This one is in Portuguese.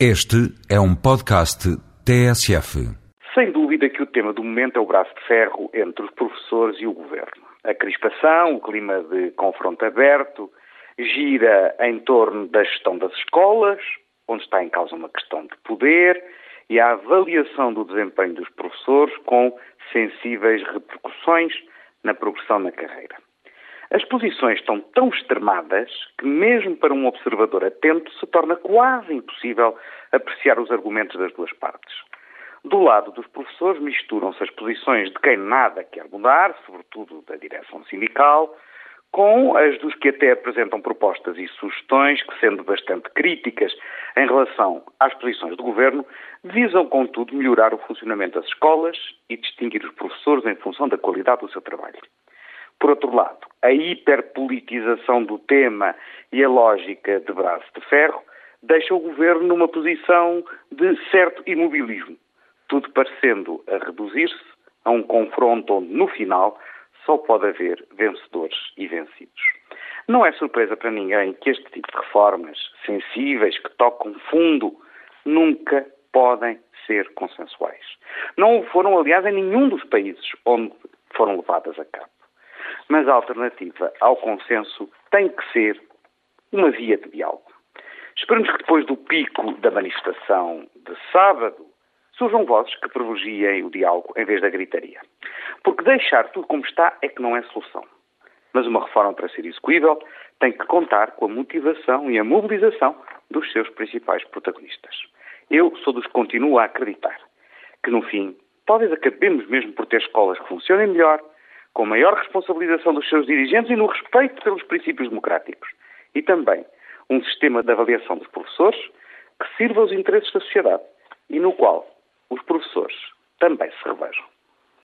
Este é um podcast TSF. Sem dúvida que o tema do momento é o braço de ferro entre os professores e o governo. A crispação, o clima de confronto aberto, gira em torno da gestão das escolas, onde está em causa uma questão de poder, e a avaliação do desempenho dos professores com sensíveis repercussões na progressão na carreira. As posições estão tão extremadas que, mesmo para um observador atento, se torna quase impossível apreciar os argumentos das duas partes. Do lado dos professores misturam-se as posições de quem nada quer mudar, sobretudo da direção sindical, com as dos que até apresentam propostas e sugestões que, sendo bastante críticas em relação às posições do governo, visam, contudo, melhorar o funcionamento das escolas e distinguir os professores em função da qualidade do seu trabalho. Por outro lado, a hiperpolitização do tema e a lógica de braço de ferro deixa o governo numa posição de certo imobilismo, tudo parecendo a reduzir-se a um confronto onde, no final, só pode haver vencedores e vencidos. Não é surpresa para ninguém que este tipo de reformas sensíveis que tocam fundo nunca podem ser consensuais. Não foram, aliás, em nenhum dos países onde foram levadas a cabo mas a alternativa ao consenso tem que ser uma via de diálogo. Esperamos que depois do pico da manifestação de sábado surjam vozes que privilegiem o diálogo em vez da gritaria. Porque deixar tudo como está é que não é solução. Mas uma reforma para ser execuível tem que contar com a motivação e a mobilização dos seus principais protagonistas. Eu sou dos que continuo a acreditar que, no fim, talvez acabemos mesmo por ter escolas que funcionem melhor, com maior responsabilização dos seus dirigentes e no respeito pelos princípios democráticos. E também um sistema de avaliação dos professores que sirva aos interesses da sociedade e no qual os professores também se revejam.